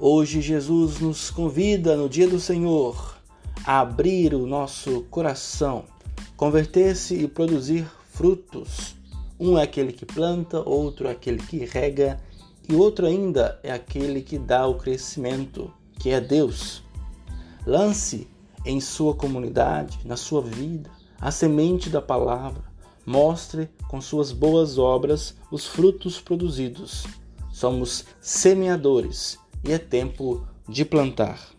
Hoje Jesus nos convida no dia do Senhor a abrir o nosso coração, converter-se e produzir frutos. Um é aquele que planta, outro é aquele que rega e outro ainda é aquele que dá o crescimento, que é Deus. Lance em sua comunidade, na sua vida, a semente da palavra. Mostre com suas boas obras os frutos produzidos. Somos semeadores e é tempo de plantar.